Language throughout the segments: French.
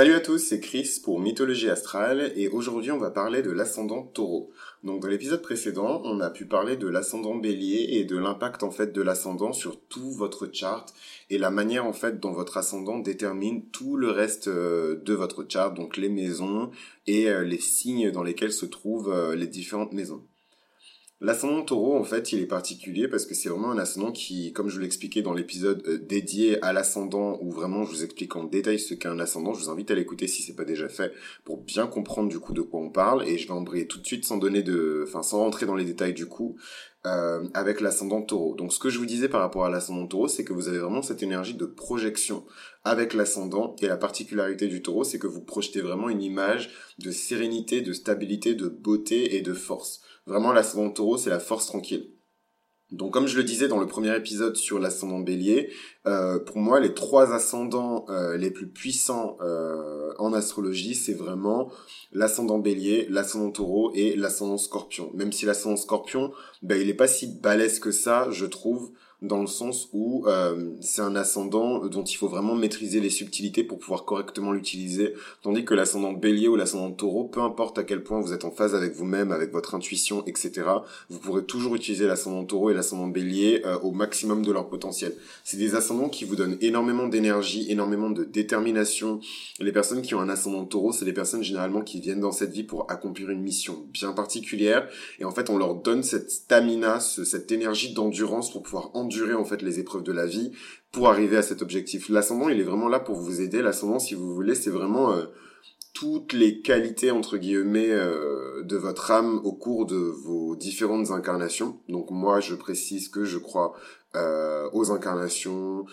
Salut à tous, c'est Chris pour Mythologie Astrale et aujourd'hui on va parler de l'ascendant taureau. Donc dans l'épisode précédent, on a pu parler de l'ascendant bélier et de l'impact en fait de l'ascendant sur tout votre chart et la manière en fait dont votre ascendant détermine tout le reste euh, de votre chart, donc les maisons et euh, les signes dans lesquels se trouvent euh, les différentes maisons. L'ascendant taureau, en fait, il est particulier parce que c'est vraiment un ascendant qui, comme je vous l'expliquais dans l'épisode euh, dédié à l'ascendant, où vraiment je vous explique en détail ce qu'est un ascendant, je vous invite à l'écouter si c'est pas déjà fait, pour bien comprendre du coup de quoi on parle, et je vais embrayer tout de suite sans donner de, enfin, sans rentrer dans les détails du coup, euh, avec l'ascendant taureau. Donc ce que je vous disais par rapport à l'ascendant taureau, c'est que vous avez vraiment cette énergie de projection avec l'ascendant, et la particularité du taureau, c'est que vous projetez vraiment une image de sérénité, de stabilité, de beauté et de force. Vraiment, l'ascendant taureau, c'est la force tranquille. Donc comme je le disais dans le premier épisode sur l'ascendant bélier, euh, pour moi les trois ascendants euh, les plus puissants euh, en astrologie, c'est vraiment l'ascendant bélier, l'ascendant taureau et l'ascendant scorpion. Même si l'ascendant scorpion, ben, il est pas si balèze que ça, je trouve, dans le sens où euh, c'est un ascendant dont il faut vraiment maîtriser les subtilités pour pouvoir correctement l'utiliser, tandis que l'ascendant bélier ou l'ascendant taureau, peu importe à quel point vous êtes en phase avec vous-même, avec votre intuition, etc., vous pourrez toujours utiliser l'ascendant taureau et l'ascendant bélier euh, au maximum de leur potentiel. C'est des ascendants qui vous donnent énormément d'énergie, énormément de détermination. Les personnes qui ont un ascendant taureau, c'est des personnes généralement qui viennent dans cette vie pour accomplir une mission bien particulière, et en fait on leur donne cette stamina, cette énergie d'endurance pour pouvoir endurer en fait les épreuves de la vie pour arriver à cet objectif. L'ascendant, il est vraiment là pour vous aider. L'ascendant, si vous voulez, c'est vraiment euh, toutes les qualités entre guillemets euh, de votre âme au cours de vos différentes incarnations. Donc moi, je précise que je crois euh, aux incarnations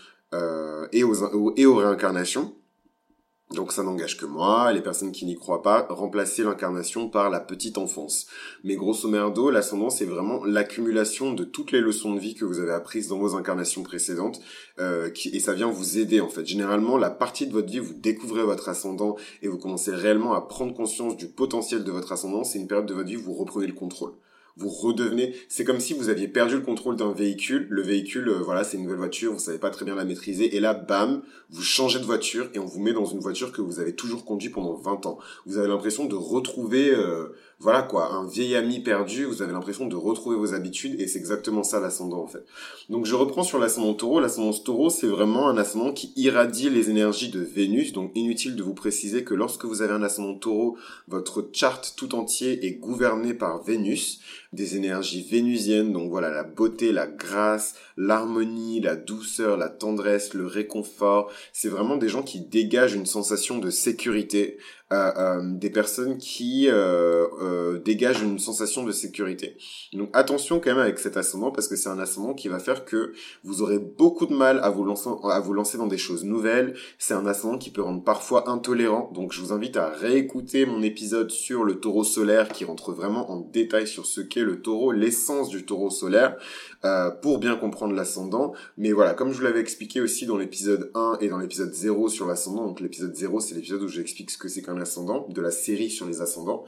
et aux réincarnations. Donc ça n'engage que moi, les personnes qui n'y croient pas, remplacer l'incarnation par la petite enfance. Mais grosso merdo, l'ascendant, c'est vraiment l'accumulation de toutes les leçons de vie que vous avez apprises dans vos incarnations précédentes, euh, qui, et ça vient vous aider en fait. Généralement, la partie de votre vie, vous découvrez votre ascendant et vous commencez réellement à prendre conscience du potentiel de votre ascendant, c'est une période de votre vie où vous reprenez le contrôle vous redevenez, c'est comme si vous aviez perdu le contrôle d'un véhicule, le véhicule, euh, voilà, c'est une nouvelle voiture, vous savez pas très bien la maîtriser, et là, bam, vous changez de voiture et on vous met dans une voiture que vous avez toujours conduit pendant 20 ans. Vous avez l'impression de retrouver, euh, voilà quoi, un vieil ami perdu, vous avez l'impression de retrouver vos habitudes et c'est exactement ça l'ascendant en fait. Donc je reprends sur l'ascendant taureau, l'ascendant taureau c'est vraiment un ascendant qui irradie les énergies de Vénus, donc inutile de vous préciser que lorsque vous avez un ascendant taureau, votre charte tout entier est gouverné par Vénus, des énergies vénusiennes, donc voilà la beauté, la grâce, l'harmonie, la douceur, la tendresse, le réconfort, c'est vraiment des gens qui dégagent une sensation de sécurité, euh, euh, des personnes qui euh, dégagent une sensation de sécurité. Donc attention quand même avec cet ascendant parce que c'est un ascendant qui va faire que vous aurez beaucoup de mal à vous lancer, à vous lancer dans des choses nouvelles. C'est un ascendant qui peut rendre parfois intolérant. Donc je vous invite à réécouter mon épisode sur le taureau solaire qui rentre vraiment en détail sur ce le taureau, l'essence du taureau solaire. Euh, pour bien comprendre l'ascendant. Mais voilà, comme je vous l'avais expliqué aussi dans l'épisode 1 et dans l'épisode 0 sur l'ascendant, donc l'épisode 0 c'est l'épisode où j'explique ce que c'est qu'un ascendant, de la série sur les ascendants.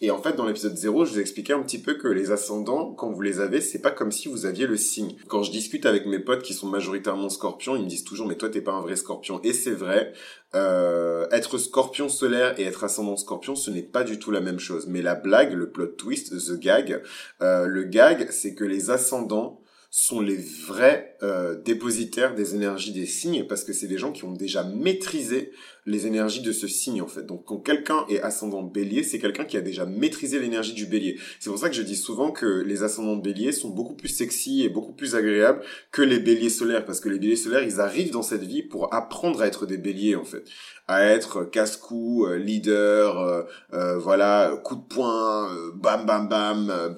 Et en fait, dans l'épisode 0, je vous expliquais un petit peu que les ascendants, quand vous les avez, c'est pas comme si vous aviez le signe. Quand je discute avec mes potes qui sont majoritairement scorpions, ils me disent toujours mais toi t'es pas un vrai scorpion. Et c'est vrai, euh, être scorpion solaire et être ascendant scorpion, ce n'est pas du tout la même chose. Mais la blague, le plot twist, the gag, euh, le gag, c'est que les ascendants sont les vrais euh, dépositaires des énergies des signes parce que c'est des gens qui ont déjà maîtrisé les énergies de ce signe en fait. Donc quand quelqu'un est ascendant bélier, c'est quelqu'un qui a déjà maîtrisé l'énergie du bélier. C'est pour ça que je dis souvent que les ascendants bélier sont beaucoup plus sexy et beaucoup plus agréables que les béliers solaires parce que les béliers solaires, ils arrivent dans cette vie pour apprendre à être des béliers en fait, à être casse-cou, euh, leader, euh, euh, voilà, coup de poing, bam bam bam,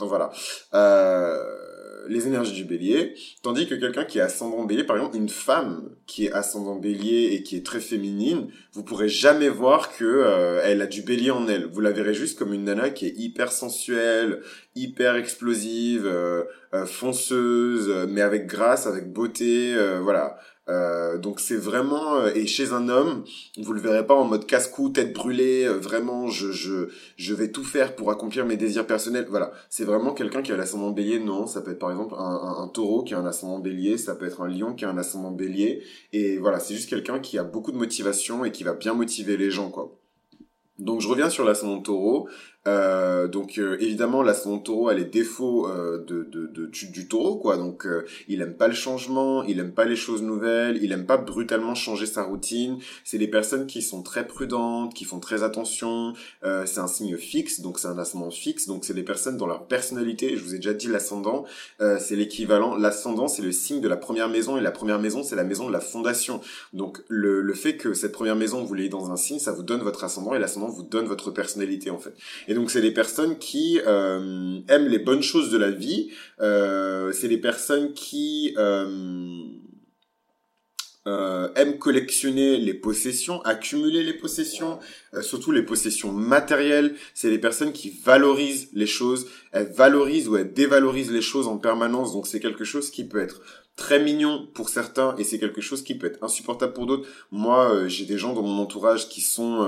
voilà. Euh, les énergies du bélier, tandis que quelqu'un qui est ascendant bélier, par exemple une femme qui est ascendant bélier et qui est très féminine, vous pourrez jamais voir que euh, elle a du bélier en elle. Vous la verrez juste comme une nana qui est hyper sensuelle, hyper explosive, euh, euh, fonceuse, mais avec grâce, avec beauté, voilà. Euh, donc c'est vraiment euh, et chez un homme, vous le verrez pas en mode casse-cou, tête brûlée, euh, vraiment je je je vais tout faire pour accomplir mes désirs personnels. Voilà, c'est vraiment quelqu'un qui a l'ascendant bélier. Non, ça peut être par exemple un, un, taureau qui a un ascendant bélier, ça peut être un lion qui a un ascendant bélier et voilà, c'est juste quelqu'un qui a beaucoup de motivation et qui va bien motiver les gens quoi. Donc je reviens sur l'ascendant taureau. Euh, donc euh, évidemment l'ascendant taureau a les défauts euh, de, de, de, du, taureau quoi. Donc euh, il aime pas le changement il aime pas les choses nouvelles il aime pas brutalement changer sa routine. C'est des personnes qui sont très prudentes qui font très attention. Euh, c'est un signe fixe donc c'est un ascendant fixe. Donc c'est des personnes dans leur personnalité je vous ai déjà dit l'ascendant c'est l'équivalent l'ascendant c'est le signe de la première maison et la première maison c'est la maison de la fondation. Donc le, le fait que cette première maison vous l'ayez dans un signe ça vous donne votre ascendant et l'ascendant vous donne votre personnalité en fait donc c'est des personnes qui euh, aiment les bonnes choses de la vie. Euh, c'est des personnes qui euh, euh, aiment collectionner les possessions, accumuler les possessions, euh, surtout les possessions matérielles. C'est des personnes qui valorisent les choses. Elles valorisent ou elles dévalorisent les choses en permanence. Donc c'est quelque chose qui peut être très mignon pour certains et c'est quelque chose qui peut être insupportable pour d'autres. Moi, j'ai des gens dans mon entourage qui sont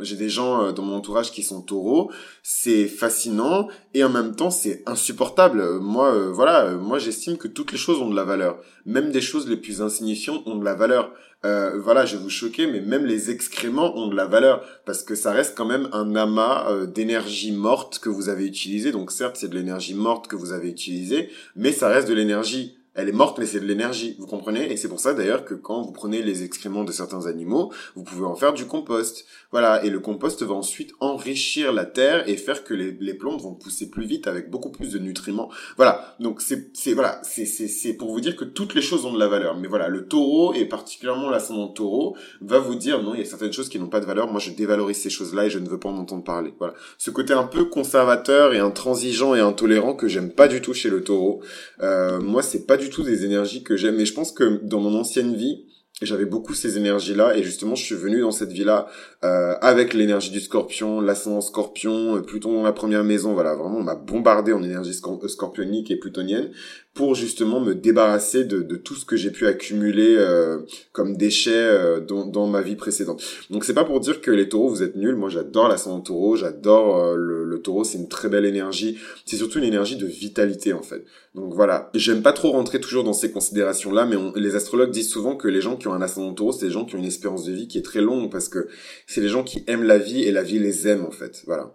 j'ai des gens euh, dans mon entourage qui sont taureaux, c'est fascinant et en même temps c'est insupportable. Moi, euh, voilà, euh, moi j'estime que toutes les choses ont de la valeur, même des choses les plus insignifiantes ont de la valeur. Euh, voilà, je vais vous choquer, mais même les excréments ont de la valeur parce que ça reste quand même un amas d'énergie morte que vous avez utilisé. Donc certes, c'est de l'énergie morte que vous avez utilisée, mais ça reste de l'énergie elle est morte, mais c'est de l'énergie, vous comprenez? Et c'est pour ça d'ailleurs que quand vous prenez les excréments de certains animaux, vous pouvez en faire du compost. Voilà, et le compost va ensuite enrichir la terre et faire que les, les plantes vont pousser plus vite avec beaucoup plus de nutriments. Voilà, donc c'est voilà, c'est pour vous dire que toutes les choses ont de la valeur. Mais voilà, le taureau et particulièrement l'ascendant taureau va vous dire non, il y a certaines choses qui n'ont pas de valeur. Moi, je dévalorise ces choses-là et je ne veux pas en entendre parler. Voilà, ce côté un peu conservateur et intransigeant et intolérant que j'aime pas du tout chez le taureau. Euh, moi, c'est pas du tout des énergies que j'aime. Et je pense que dans mon ancienne vie, j'avais beaucoup ces énergies-là et justement je suis venu dans cette vie-là euh, avec l'énergie du scorpion, l'ascendant scorpion, euh, Pluton dans la première maison, voilà, vraiment on m'a bombardé en énergie euh, scorpionique et plutonienne pour justement me débarrasser de, de tout ce que j'ai pu accumuler euh, comme déchets euh, dans, dans, ma vie précédente. Donc c'est pas pour dire que les taureaux vous êtes nuls, moi j'adore l'ascendant taureau, j'adore euh, le, le, taureau, c'est une très belle énergie, c'est surtout une énergie de vitalité en fait. Donc voilà, j'aime pas trop rentrer toujours dans ces considérations-là, mais les astrologues disent souvent que les gens qui ont un ascendant taureau, c'est des gens qui ont une espérance de vie qui est très longue parce que c'est des gens qui aiment la vie et la vie les aime en fait. Voilà.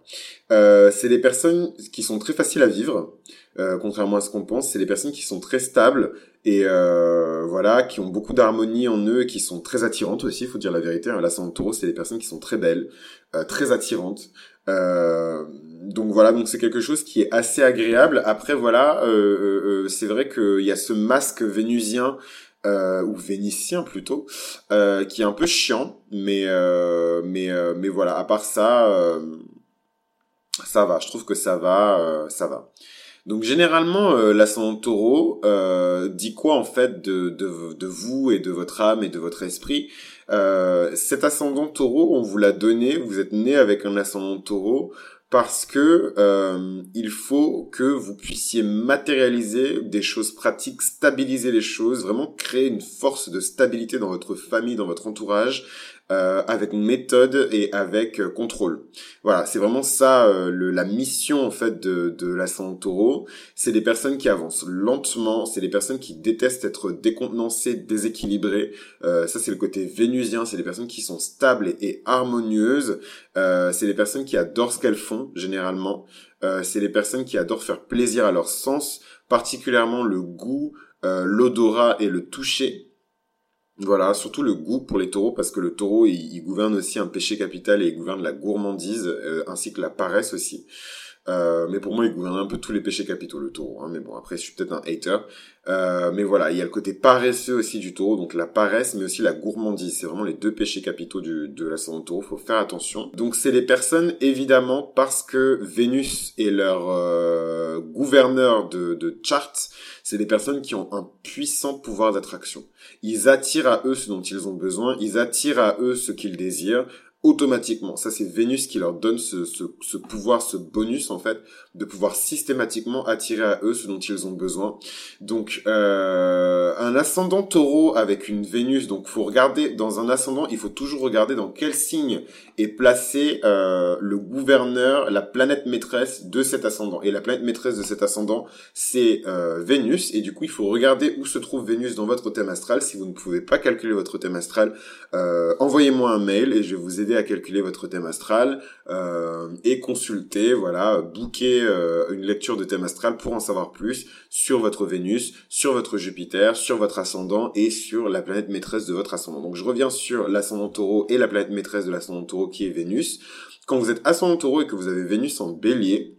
Euh, c'est des personnes qui sont très faciles à vivre. Euh, contrairement à ce qu'on pense, c'est des personnes qui sont très stables et euh, voilà, qui ont beaucoup d'harmonie en eux, qui sont très attirantes aussi, il faut dire la vérité. Hein. L'ascendant taureau, c'est des personnes qui sont très belles, euh, très attirantes. Euh, donc voilà, donc c'est quelque chose qui est assez agréable. Après voilà, euh, c'est vrai qu'il y a ce masque vénusien ou vénitien plutôt, qui est un peu chiant, mais mais mais voilà. À part ça, ça va. Je trouve que ça va, ça va. Donc généralement, euh, l'ascendant taureau euh, dit quoi en fait de, de, vous et de votre âme et de votre esprit? Euh, Cet ascendant taureau, on vous l'a donné, vous êtes né avec un ascendant taureau parce que euh, il faut que vous puissiez matérialiser des choses pratiques, stabiliser les choses, vraiment créer une force de stabilité dans votre famille, dans votre entourage, euh, avec méthode et avec euh, contrôle. Voilà, c'est vraiment ça euh, le, la mission en fait de, de la Taureau. C'est des personnes qui avancent lentement, c'est des personnes qui détestent être décontenancées, déséquilibrées. ça c'est le côté vénusien, c'est des personnes qui sont stables et, et harmonieuses. c'est des personnes qui adorent ce qu'elles font généralement. c'est des personnes qui adorent faire plaisir à leur sens, particulièrement le goût, l'odorat et le toucher. Voilà, surtout le goût pour les taureaux, parce que le taureau, il, gouverne aussi un péché capital et il gouverne la gourmandise, euh, ainsi que la paresse aussi. Euh, mais pour moi, il gouverne un peu tous les péchés capitaux, le taureau. Hein. Mais bon, après, je suis peut-être un hater. Euh, mais voilà, il y a le côté paresseux aussi du taureau, donc la paresse, mais aussi la gourmandise. C'est vraiment les deux péchés capitaux du, de l'ascendant taureau. Faut faire attention. Donc, c'est des personnes, évidemment, parce que Vénus est leur euh, gouverneur de, de c'est des personnes qui ont un puissant pouvoir d'attraction. Ils attirent à eux ce dont ils ont besoin. Ils attirent à eux ce qu'ils désirent automatiquement. Ça, c'est Vénus qui leur donne ce, ce, ce, pouvoir, ce bonus, en fait, de pouvoir systématiquement attirer à eux ce dont ils ont besoin. Donc, euh, un ascendant taureau avec une Vénus, donc faut regarder, dans un ascendant, il faut toujours regarder dans quel signe est placé euh, le gouverneur, la planète maîtresse de cet ascendant. Et la planète maîtresse de cet ascendant, c'est euh, Vénus. Et du coup, il faut regarder où se trouve Vénus dans votre thème astral. Si vous ne pouvez pas calculer votre thème astral, euh, envoyez-moi un mail et je vais vous aider à calculer votre thème astral euh, et consulter, voilà, booker euh, une lecture de thème astral pour en savoir plus sur votre Vénus, sur votre Jupiter, sur votre ascendant et sur la planète maîtresse de votre ascendant. Donc je reviens sur l'ascendant taureau et la planète maîtresse de l'ascendant taureau qui est Vénus. Quand vous êtes ascendant taureau et que vous avez Vénus en bélier,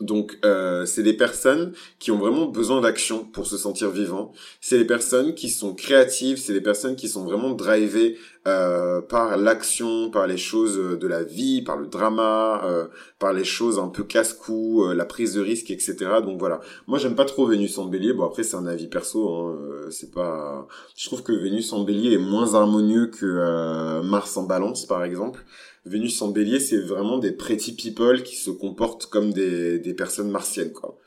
donc, euh, c'est des personnes qui ont vraiment besoin d'action pour se sentir vivant. C'est des personnes qui sont créatives, c'est des personnes qui sont vraiment drivées euh, par l'action, par les choses de la vie, par le drama, euh, par les choses un peu casse-cou, la prise de risque, etc. Donc voilà. Moi, j'aime pas trop Vénus en Bélier. Bon, après, c'est un avis perso. Hein. c'est pas. Je trouve que Vénus en Bélier est moins harmonieux que Mars en Balance, par exemple. Vénus en bélier, c'est vraiment des pretty people qui se comportent comme des, des personnes martiennes, quoi.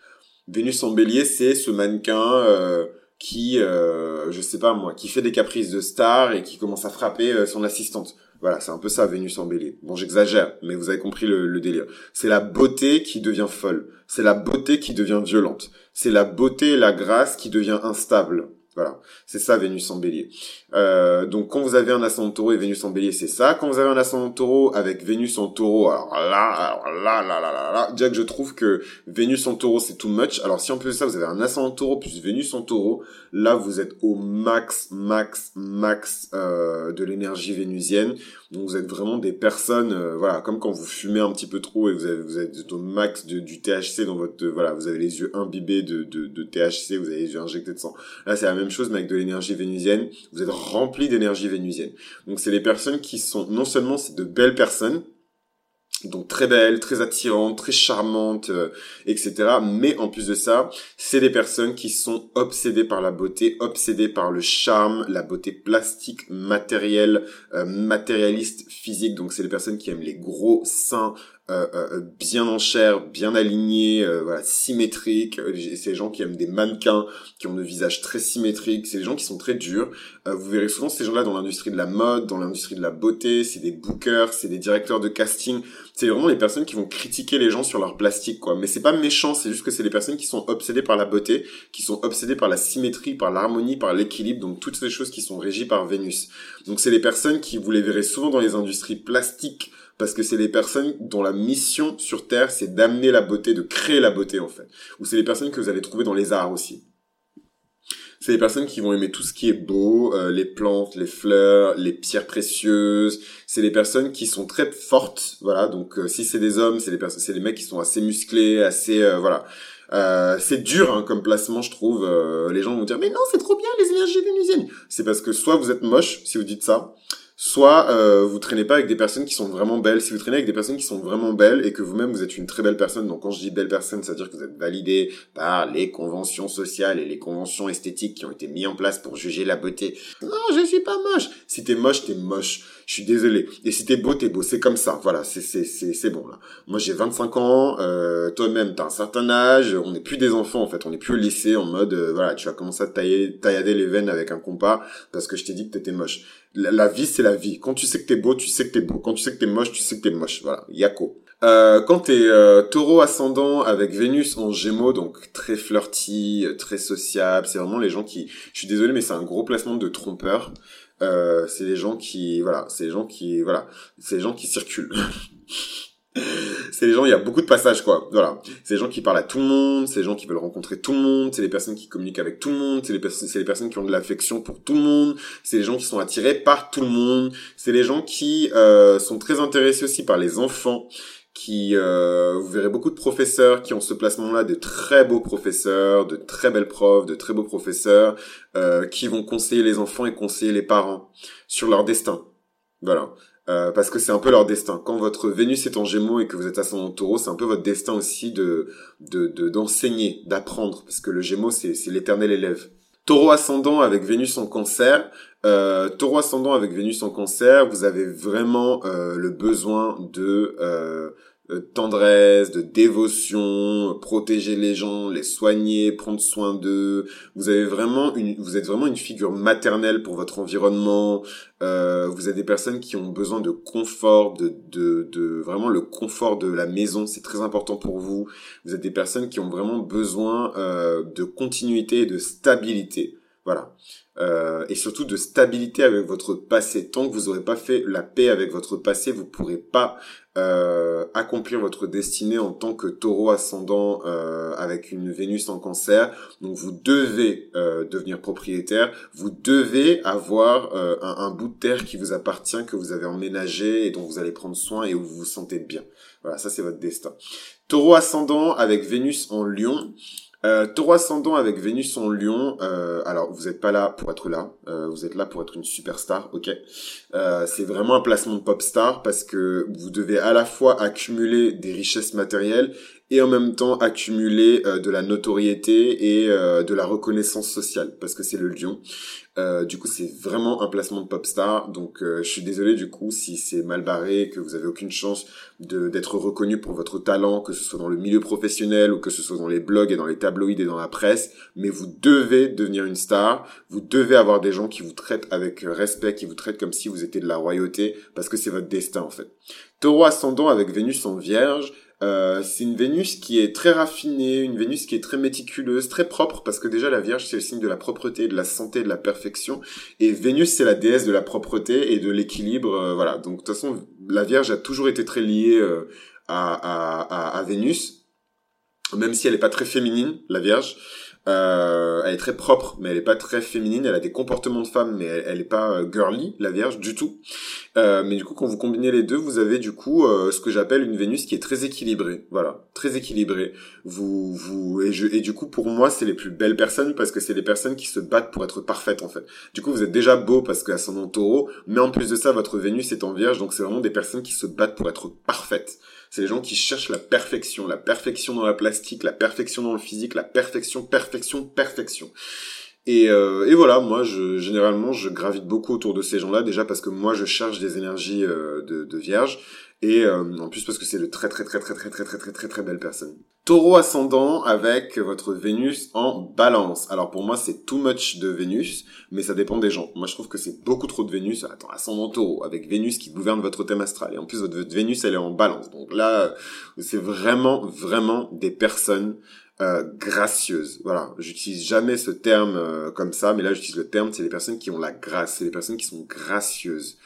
Vénus en bélier, c'est ce mannequin euh, qui, euh, je sais pas moi, qui fait des caprices de star et qui commence à frapper euh, son assistante. Voilà, c'est un peu ça, Vénus en bélier. Bon, j'exagère, mais vous avez compris le, le délire. C'est la beauté qui devient folle. C'est la beauté qui devient violente. C'est la beauté et la grâce qui devient instable. Voilà, c'est ça Vénus en bélier. Euh, donc quand vous avez un ascendant taureau et Vénus en bélier, c'est ça. Quand vous avez un ascendant taureau avec Vénus en taureau, alors là, alors là, là, là, là, là, que je trouve que Vénus en taureau, c'est too much. Alors si en plus de ça, vous avez un ascendant taureau plus Vénus en taureau, là, vous êtes au max, max, max euh, de l'énergie vénusienne. Donc vous êtes vraiment des personnes, euh, voilà, comme quand vous fumez un petit peu trop et vous, avez, vous êtes au max de, du THC dans votre, voilà, vous avez les yeux imbibés de, de, de THC, vous avez les yeux injectés de sang. Là, c'est la même chose, mais avec de l'énergie vénusienne. Vous êtes rempli d'énergie vénusienne. Donc c'est les personnes qui sont, non seulement c'est de belles personnes, donc très belles, très attirantes, très charmantes, euh, etc. Mais en plus de ça, c'est des personnes qui sont obsédées par la beauté, obsédées par le charme, la beauté plastique, matérielle, euh, matérialiste, physique. Donc c'est des personnes qui aiment les gros seins, euh, euh, bien en chair, bien alignés, euh, voilà, symétriques. C'est les gens qui aiment des mannequins, qui ont le visage très symétrique. C'est les gens qui sont très durs. vous verrez souvent ces gens-là dans l'industrie de la mode, dans l'industrie de la beauté. C'est des bookers, c'est des directeurs de casting. C'est vraiment les personnes qui vont critiquer les gens sur leur plastique, quoi. Mais c'est pas méchant, c'est juste que c'est les personnes qui sont obsédées par la beauté, qui sont obsédées par la symétrie, par l'harmonie, par l'équilibre. Donc toutes ces choses qui sont régies par Vénus. Donc c'est les personnes qui vous les verrez souvent dans les industries plastiques parce que c'est les personnes dont la mission sur Terre, c'est d'amener la beauté, de créer la beauté en fait. Ou c'est les personnes que vous allez trouver dans les arts aussi. C'est les personnes qui vont aimer tout ce qui est beau, euh, les plantes, les fleurs, les pierres précieuses. C'est les personnes qui sont très fortes, voilà. Donc euh, si c'est des hommes, c'est les personnes, c'est les mecs qui sont assez musclés, assez euh, voilà. c'est dur hein, comme placement, je trouve. les gens vont dire mais non, c'est trop bien les énergies vénusiennes. C'est parce que soit vous êtes moche si vous dites ça, soit euh, vous traînez pas avec des personnes qui sont vraiment belles. Si vous traînez avec des personnes qui sont vraiment belles et que vous-même vous êtes une très belle personne, donc quand je dis belle personne, ça veut dire que vous êtes validé par les conventions sociales et les conventions esthétiques qui ont été mises en place pour juger la beauté. Non, je suis pas moche. Si t'es moche, t'es moche. Je suis désolé. Et si t'es beau, t'es beau. C'est comme ça. Voilà, c'est c'est c'est c'est bon là. Moi j'ai 25 ans. Euh, Toi-même t'as un certain âge. On n'est plus des enfants en fait. On n'est plus au lycée en mode euh, voilà, tu vas commencer à tailler taillader les veines avec un compas parce que je t'ai dit que t'étais moche. La, vie c'est la vie. Quand tu sais que t'es beau, tu sais que t'es beau. Quand tu sais que t'es moche, tu sais que t'es moche. Voilà, yako. Euh, quand t'es euh, taureau ascendant avec Vénus en gémeaux, donc très flirty, très sociable, c'est vraiment les gens qui... Je suis désolé, mais c'est un gros placement de trompeur. Euh, c'est les gens qui voilà c'est les gens qui voilà c'est les gens qui circulent c'est les gens il y a beaucoup de passages quoi voilà c'est les gens qui parlent à tout le monde c'est les gens qui veulent rencontrer tout le monde c'est les personnes qui communiquent avec tout le monde c'est les c'est les personnes qui ont de l'affection pour tout le monde c'est les gens qui sont attirés par tout le monde c'est les gens qui euh, sont très intéressés aussi par les enfants qui euh, vous verrez beaucoup de professeurs qui ont ce placement-là, de très beaux professeurs, de très belles profs, de très beaux professeurs, euh, qui vont conseiller les enfants et conseiller les parents sur leur destin. Voilà. Euh, parce que c'est un peu leur destin. Quand votre Vénus est en Gémeaux et que vous êtes son Taureau, c'est un peu votre destin aussi de d'enseigner, d'apprendre, parce que le Gémeaux c'est c'est l'éternel élève. Taureau ascendant avec Vénus en cancer. Euh, taureau ascendant avec Vénus en cancer, vous avez vraiment euh, le besoin de euh, tendresse, de dévotion, protéger les gens, les soigner, prendre soin d'eux. Vous avez vraiment une, vous êtes vraiment une figure maternelle pour votre environnement. Euh, vous êtes des personnes qui ont besoin de confort, de, de, de vraiment le confort de la maison, c'est très important pour vous. Vous êtes des personnes qui ont vraiment besoin euh, de continuité et de stabilité. Voilà. Euh, et surtout de stabilité avec votre passé. Tant que vous n'aurez pas fait la paix avec votre passé, vous pourrez pas euh, accomplir votre destinée en tant que taureau ascendant euh, avec une Vénus en cancer. Donc vous devez euh, devenir propriétaire, vous devez avoir euh, un, un, bout de terre qui vous appartient, que vous avez emménagé et dont vous allez prendre soin et où vous vous sentez bien. Voilà, ça c'est votre destin. Taureau ascendant avec Vénus en lion. Euh, taureau ascendant avec Vénus en Lion. Euh, alors, vous n'êtes pas là pour être là. Euh, vous êtes là pour être une superstar, ok. Euh, c'est vraiment un placement de pop star parce que vous devez à la fois accumuler des richesses matérielles et en même temps accumuler euh, de la notoriété et euh, de la reconnaissance sociale parce que c'est le lion. Euh, du coup, c'est vraiment un placement de pop star. Donc, je suis désolé du coup si c'est mal barré, que vous avez aucune chance de d'être reconnu pour votre talent, que ce soit dans le milieu professionnel ou que ce soit dans les blogs et dans les tabloïds et dans la presse. Mais vous devez devenir une star. Vous devez avoir des gens qui vous traitent avec respect, qui vous traitent comme si vous étiez de la royauté, parce que c'est votre destin en fait. Taureau ascendant avec Vénus en Vierge. Euh, c'est une Vénus qui est très raffinée, une Vénus qui est très méticuleuse, très propre, parce que déjà la Vierge c'est le signe de la propreté, de la santé, de la perfection, et Vénus c'est la déesse de la propreté et de l'équilibre, euh, voilà. Donc de toute façon la Vierge a toujours été très liée euh, à, à, à, Vénus, même si elle n'est pas très féminine, la Vierge. Euh, elle est très propre, mais elle est pas très féminine. Elle a des comportements de femme, mais elle, elle est pas euh, girly, la Vierge, du tout. Euh, mais du coup, quand vous combinez les deux, vous avez du coup euh, ce que j'appelle une Vénus qui est très équilibrée. Voilà, très équilibrée. Vous, vous et, je, et du coup, pour moi, c'est les plus belles personnes parce que c'est les personnes qui se battent pour être parfaites en fait. Du coup, vous êtes déjà beau parce que son Taureau, mais en plus de ça, votre Vénus est en Vierge, donc c'est vraiment des personnes qui se battent pour être parfaites. C'est les gens qui cherchent la perfection, la perfection dans la plastique, la perfection dans le physique, la perfection, perfection, perfection. Et, euh, et voilà, moi, je, généralement, je gravite beaucoup autour de ces gens-là, déjà parce que moi, je cherche des énergies euh, de, de vierge, et euh, en plus parce que c'est de très très très très très très très très très très belles personnes. Taureau ascendant avec votre Vénus en balance. Alors pour moi c'est too much de Vénus, mais ça dépend des gens. Moi je trouve que c'est beaucoup trop de Vénus. Attends, ascendant Taureau avec Vénus qui gouverne votre thème astral. Et en plus votre Vénus elle est en balance. Donc là c'est vraiment vraiment des personnes euh, gracieuses. Voilà, j'utilise jamais ce terme euh, comme ça, mais là j'utilise le terme, c'est les personnes qui ont la grâce, c'est les personnes qui sont gracieuses.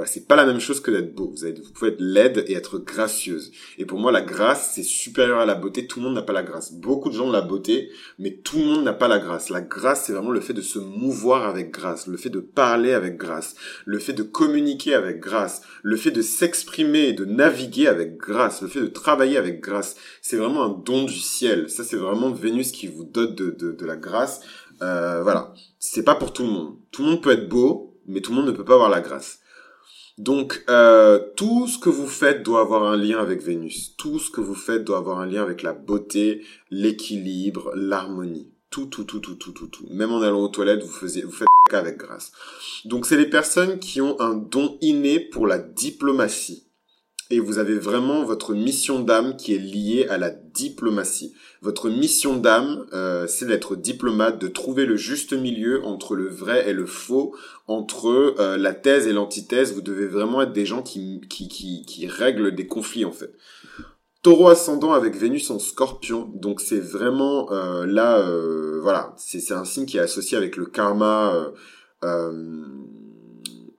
Voilà, c'est pas la même chose que d'être beau. Vous, vous pouvez être laide et être gracieuse. Et pour moi, la grâce, c'est supérieur à la beauté. Tout le monde n'a pas la grâce. Beaucoup de gens ont la beauté, mais tout le monde n'a pas la grâce. La grâce, c'est vraiment le fait de se mouvoir avec grâce, le fait de parler avec grâce, le fait de communiquer avec grâce, le fait de s'exprimer et de naviguer avec grâce, le fait de travailler avec grâce. C'est vraiment un don du ciel. Ça, c'est vraiment Vénus qui vous donne de, de, de la grâce. Euh, voilà. C'est pas pour tout le monde. Tout le monde peut être beau, mais tout le monde ne peut pas avoir la grâce. Donc, euh, tout ce que vous faites doit avoir un lien avec Vénus. Tout ce que vous faites doit avoir un lien avec la beauté, l'équilibre, l'harmonie. Tout, tout, tout, tout, tout, tout, tout. Même en allant aux toilettes, vous, faisiez, vous faites avec grâce. Donc, c'est les personnes qui ont un don inné pour la diplomatie et vous avez vraiment votre mission d'âme qui est liée à la diplomatie. Votre mission d'âme, euh, c'est d'être diplomate, de trouver le juste milieu entre le vrai et le faux, entre euh, la thèse et l'antithèse. Vous devez vraiment être des gens qui, qui, qui, qui règlent des conflits en fait. Taureau ascendant avec Vénus en Scorpion, donc c'est vraiment euh, là, euh, voilà, c'est un signe qui est associé avec le karma. Euh,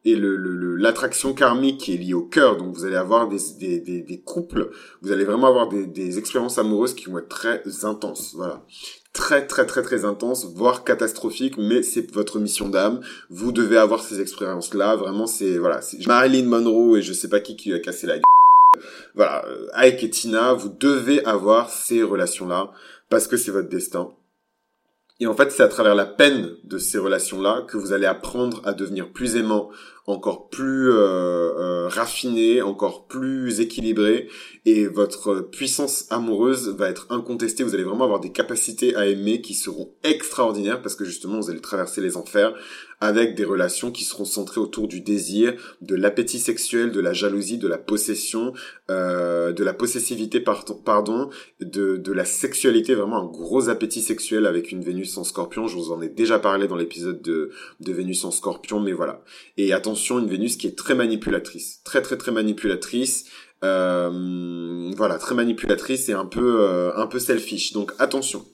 et le, l'attraction karmique qui est liée au cœur. Donc vous allez avoir des, des, des, des couples, vous allez vraiment avoir des, des expériences amoureuses qui vont être très intenses. Voilà. Très très très très intenses, voire catastrophiques, mais c'est votre mission d'âme. Vous devez avoir ces expériences-là. Vraiment, c'est voilà, Marilyn Monroe et je sais pas qui qui a cassé la gueule. Voilà, euh, Ike et Tina, vous devez avoir ces relations-là parce que c'est votre destin. Et en fait, c'est à travers la peine de ces relations-là que vous allez apprendre à devenir plus aimant, encore plus euh, euh, raffiné, encore plus équilibré, et votre puissance amoureuse va être incontestée. Vous allez vraiment avoir des capacités à aimer qui seront extraordinaires parce que justement, vous allez traverser les enfers avec des relations qui seront centrées autour du désir, de l'appétit sexuel, de la jalousie, de la possession, euh, de la possessivité, pardon, de, la sexualité, vraiment un gros appétit sexuel avec une Vénus en scorpion. Je vous en ai déjà parlé dans l'épisode de, de Vénus en scorpion, mais voilà. Et attention, une Vénus qui est très manipulatrice, très très très manipulatrice. Euh, voilà, très manipulatrice et un peu euh, un peu selfish. Donc attention.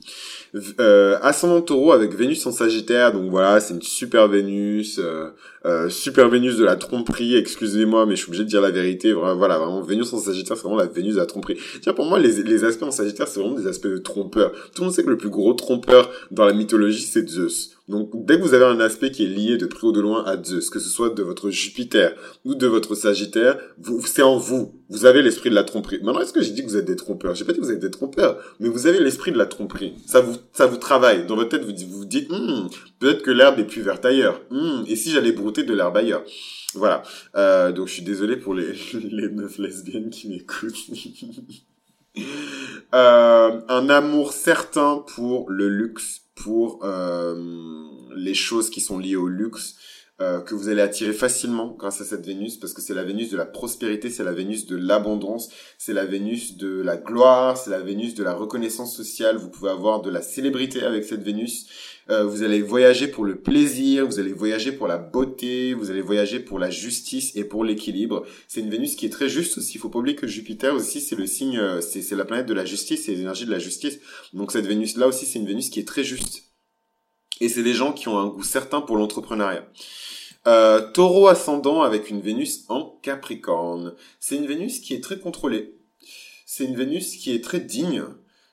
Euh, ascendant taureau avec Vénus en Sagittaire, donc voilà, c'est une super Vénus, euh, euh, super Vénus de la tromperie, excusez-moi, mais je suis obligé de dire la vérité, voilà, vraiment, Vénus en Sagittaire, c'est vraiment la Vénus de la tromperie. Tiens, pour moi, les, les aspects en Sagittaire, c'est vraiment des aspects de trompeur. Tout le monde sait que le plus gros trompeur dans la mythologie, c'est Zeus. Donc, dès que vous avez un aspect qui est lié de près ou de loin à Zeus, que ce soit de votre Jupiter ou de votre Sagittaire, vous, c'est en vous. Vous avez l'esprit de la tromperie. Maintenant, est-ce que j'ai dit que vous êtes des trompeurs? J'ai pas dit que vous êtes des trompeurs, mais vous avez l'esprit de la tromperie. Ça vous, ça vous travaille. Dans votre tête, vous vous, dites, hmm, peut-être que l'herbe est plus verte ailleurs. Hmm, et si j'allais brouter de l'herbe ailleurs? Voilà. Euh, donc, je suis désolé pour les, les meufs lesbiennes qui m'écoutent. euh, un amour certain pour le luxe pour euh, les choses qui sont liées au luxe, euh, que vous allez attirer facilement grâce à cette Vénus, parce que c'est la Vénus de la prospérité, c'est la Vénus de l'abondance, c'est la Vénus de la gloire, c'est la Vénus de la reconnaissance sociale. Vous pouvez avoir de la célébrité avec cette Vénus. Euh, vous allez voyager pour le plaisir, vous allez voyager pour la beauté, vous allez voyager pour la justice et pour l'équilibre. C'est une Vénus qui est très juste aussi. Il faut pas oublier que Jupiter aussi, c'est le signe, euh, c'est la planète de la justice, c'est l'énergie de la justice. Donc cette Vénus là aussi, c'est une Vénus qui est très juste. Et c'est des gens qui ont un goût certain pour l'entrepreneuriat. Euh, taureau ascendant avec une Vénus en Capricorne. C'est une Vénus qui est très contrôlée. C'est une Vénus qui est très digne.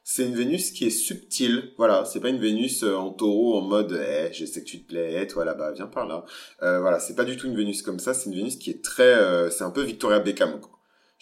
C'est une Vénus qui est subtile. Voilà, c'est pas une Vénus euh, en taureau en mode eh, je sais que tu te plais, toi là-bas, viens par là. Euh, voilà, c'est pas du tout une Vénus comme ça. C'est une Vénus qui est très, euh, c'est un peu Victoria Beckham.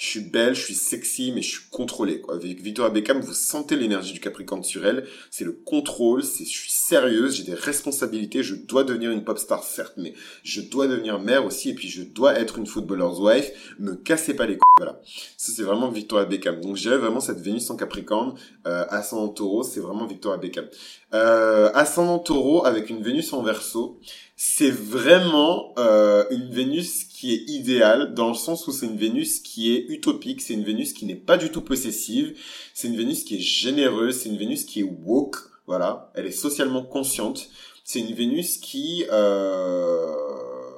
Je suis belle, je suis sexy, mais je suis contrôlée. Quoi. Avec Victoria Beckham, vous sentez l'énergie du Capricorne sur elle. C'est le contrôle, c'est je suis sérieuse, j'ai des responsabilités, je dois devenir une pop star certes, mais je dois devenir mère aussi, et puis je dois être une footballer's wife. Me cassez pas les couilles, voilà. Ça c'est vraiment Victoria Beckham. Donc je dirais vraiment cette Vénus en Capricorne, euh, ascendant Taureau, c'est vraiment Victoria Beckham. Euh, ascendant Taureau avec une Vénus en Verseau, c'est vraiment euh, une Vénus qui est idéale dans le sens où c'est une Vénus qui est utopique, c'est une Vénus qui n'est pas du tout possessive, c'est une Vénus qui est généreuse, c'est une Vénus qui est woke, voilà, elle est socialement consciente, c'est une Vénus qui euh,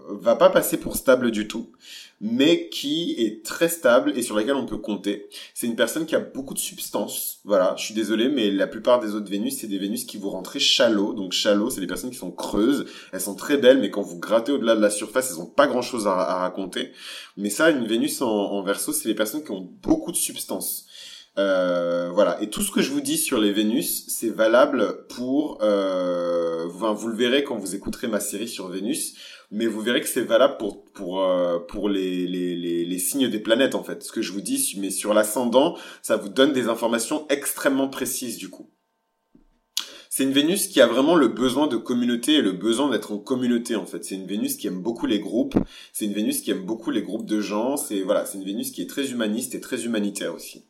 va pas passer pour stable du tout mais qui est très stable et sur laquelle on peut compter. C'est une personne qui a beaucoup de substance. Voilà, je suis désolé, mais la plupart des autres Vénus, c'est des Vénus qui vous très shallow. Donc shallow, c'est des personnes qui sont creuses. Elles sont très belles, mais quand vous grattez au-delà de la surface, elles ont pas grand-chose à, raconter. Mais ça, une Vénus en, en verso, c'est les personnes qui ont beaucoup de substance. Euh, voilà. Et tout ce que je vous dis sur les Vénus, c'est valable pour. Euh, vous le verrez quand vous écouterez ma série sur Vénus mais vous verrez que c'est valable pour pour euh, pour les, les, les, les signes des planètes en fait. Ce que je vous dis, mais sur l'ascendant, ça vous donne des informations extrêmement précises du coup. C'est une Vénus qui a vraiment le besoin de communauté et le besoin d'être en communauté en fait. C'est une Vénus qui aime beaucoup les groupes. C'est une Vénus qui aime beaucoup les groupes de gens. C'est voilà, c'est une Vénus qui est très humaniste et très humanitaire aussi.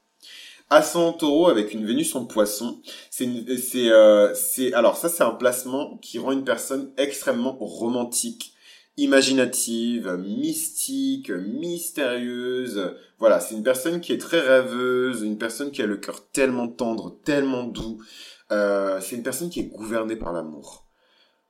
Ascendant Taureau avec une Vénus en Poisson, c'est c'est euh, c'est alors ça c'est un placement qui rend une personne extrêmement romantique imaginative, mystique, mystérieuse. Voilà, c'est une personne qui est très rêveuse, une personne qui a le cœur tellement tendre, tellement doux. Euh, c'est une personne qui est gouvernée par l'amour.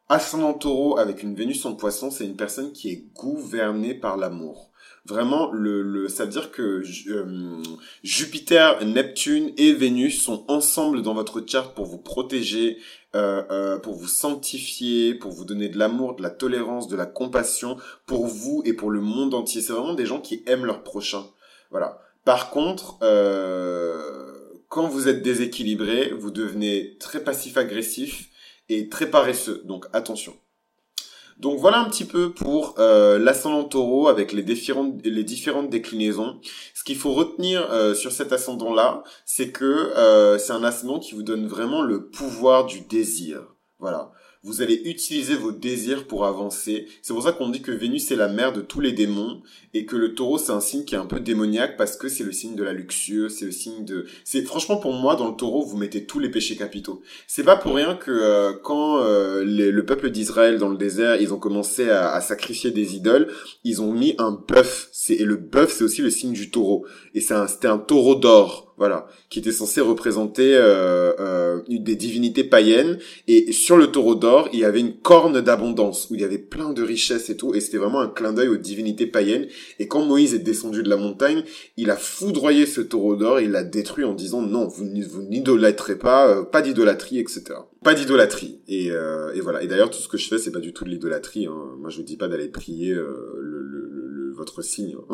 Ascendant taureau avec une Vénus en poisson, c'est une personne qui est gouvernée par l'amour. Vraiment, le, le, ça veut dire que euh, Jupiter, Neptune et Vénus sont ensemble dans votre charte pour vous protéger, euh, euh, pour vous sanctifier, pour vous donner de l'amour, de la tolérance, de la compassion pour vous et pour le monde entier. C'est vraiment des gens qui aiment leur prochain. Voilà. Par contre, euh, quand vous êtes déséquilibré, vous devenez très passif-agressif et très paresseux. Donc attention. Donc voilà un petit peu pour euh, l'ascendant taureau avec les différentes, déclinaisons. Ce qu'il faut retenir euh, sur cet ascendant-là, c'est que euh, c'est un ascendant qui vous donne vraiment le pouvoir du désir. Voilà. Vous allez utiliser vos désirs pour avancer. C'est pour ça qu'on dit que Vénus est la mère de tous les démons et que le taureau c'est un signe qui est un peu démoniaque parce que c'est le signe de la luxure, c'est le signe de... C'est franchement pour moi dans le taureau vous mettez tous les péchés capitaux. C'est pas pour rien que euh, quand euh, le peuple d'Israël dans le désert ils ont commencé à, sacrifier des idoles, ils ont mis un bœuf. Et le bœuf c'est aussi le signe du taureau. Et c'était un taureau d'or voilà, qui était censé représenter euh, euh, des divinités païennes. Et sur le taureau d'or, il y avait une corne d'abondance où il y avait plein de richesses et tout. Et c'était vraiment un clin d'œil aux divinités païennes. Et quand Moïse est descendu de la montagne, il a foudroyé ce taureau d'or, il l'a détruit en disant non, vous, n'idolâtrez pas, pas d'idolâtrie, etc. Pas d'idolâtrie. Et, euh, et, voilà. Et d'ailleurs, tout ce que je fais, c'est pas du tout de l'idolâtrie. Hein. Moi, je vous dis pas d'aller prier euh, le, le, votre signe.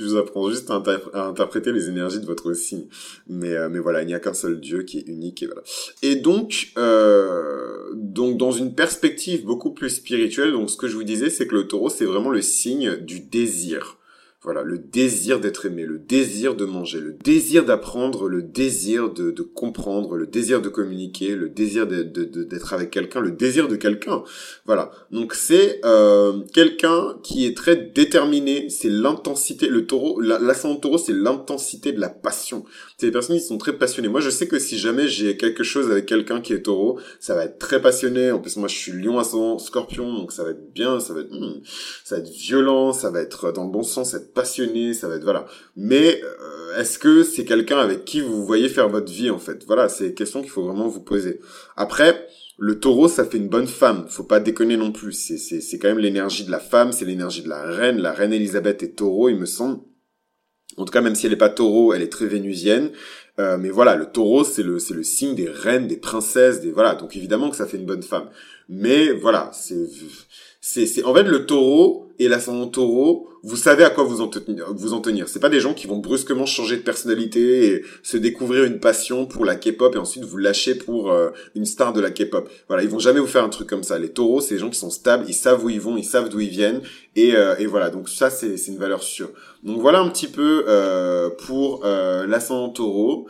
je vous apprends juste à, interpréter les énergies de votre signe. Mais, euh, mais voilà, il n'y a qu'un seul Dieu qui est unique et voilà. Et donc, euh, donc dans une perspective beaucoup plus spirituelle, donc ce que je vous disais, c'est que le taureau, c'est vraiment le signe du désir. Voilà, le désir d'être aimé, le désir de manger, le désir d'apprendre, le désir de, de, comprendre, le désir de communiquer, le désir d'être de, avec quelqu'un, le désir de quelqu'un. Voilà. Donc c'est euh, quelqu'un qui est très déterminé, c'est l'intensité, le taureau, l'ascendant taureau, c'est l'intensité de la passion. C'est des personnes qui sont très passionnées. Moi, je sais que si jamais j'ai quelque chose avec quelqu'un qui est taureau, ça va être très passionné. En plus, moi, je suis lion ascendant scorpion, donc ça va être bien, ça va être, hmm, ça va être violent, ça va être dans le bon sens, passionné, ça va être voilà. Mais euh, est-ce que c'est quelqu'un avec qui vous voyez faire votre vie en fait? Voilà, c'est une question qu'il faut vraiment vous poser. Après, le taureau, ça fait une bonne femme. Faut pas déconner non plus. C'est c'est c'est quand même l'énergie de la femme, c'est l'énergie de la reine. La reine Elisabeth est taureau, il me semble. En tout cas, même si elle n'est pas taureau, elle est très vénusienne. Euh, mais voilà, le taureau, c'est le, c'est le signe des reines, des princesses, des voilà. Donc évidemment que ça fait une bonne femme. Mais voilà, c'est, c'est, c'est en fait le taureau et l'ascendant taureau, vous savez à quoi vous en tenir. Vous en. C'est pas des gens qui vont brusquement changer de personnalité et se découvrir une passion pour la K-pop et ensuite vous lâcher pour euh, une star de la K-pop. Voilà, ils vont jamais vous faire un truc comme ça. Les taureaux, c'est des gens qui sont stables, ils savent où ils vont, ils savent d'où ils viennent et, euh, et voilà. Donc ça, c'est, c'est une valeur sûre. Donc voilà un petit peu euh, pour euh, l'ascendant taureau.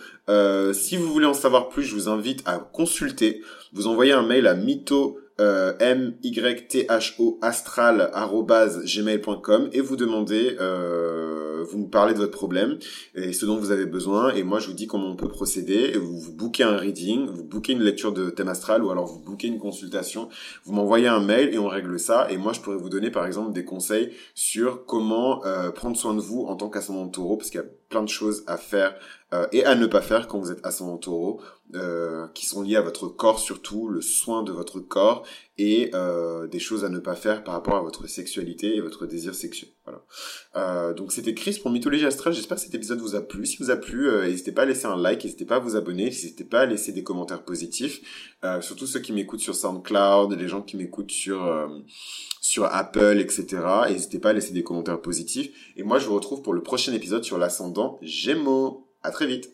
si vous voulez en savoir plus, je vous invite à consulter. Vous envoyez un mail à mytho euh, M-Y-T-H-O astral gmail.com et vous demandez, euh, vous me parlez de votre problème et ce dont vous avez besoin et moi je vous dis comment on peut procéder. Et vous, vous bookez un reading, vous bookez une lecture de thème astral ou alors vous bookez une consultation, vous m'envoyez un mail et on règle ça et moi je pourrais vous donner par exemple des conseils sur comment euh, prendre soin de vous en tant qu'ascendant taureau parce qu'il y a plein de choses à faire euh, et à ne pas faire quand vous êtes ascendant taureau, euh, qui sont liées à votre corps surtout, le soin de votre corps et euh, des choses à ne pas faire par rapport à votre sexualité et votre désir sexuel. Voilà. Euh, donc c'était Chris pour Mythologie Astrale. J'espère que cet épisode vous a plu. Si vous a plu, euh, n'hésitez pas à laisser un like, n'hésitez pas à vous abonner, n'hésitez pas à laisser des commentaires positifs. Euh, surtout ceux qui m'écoutent sur SoundCloud, les gens qui m'écoutent sur sur Apple, etc. N'hésitez pas à laisser des commentaires positifs. Et moi, je vous retrouve pour le prochain épisode sur l'ascendant Gémeaux. À très vite.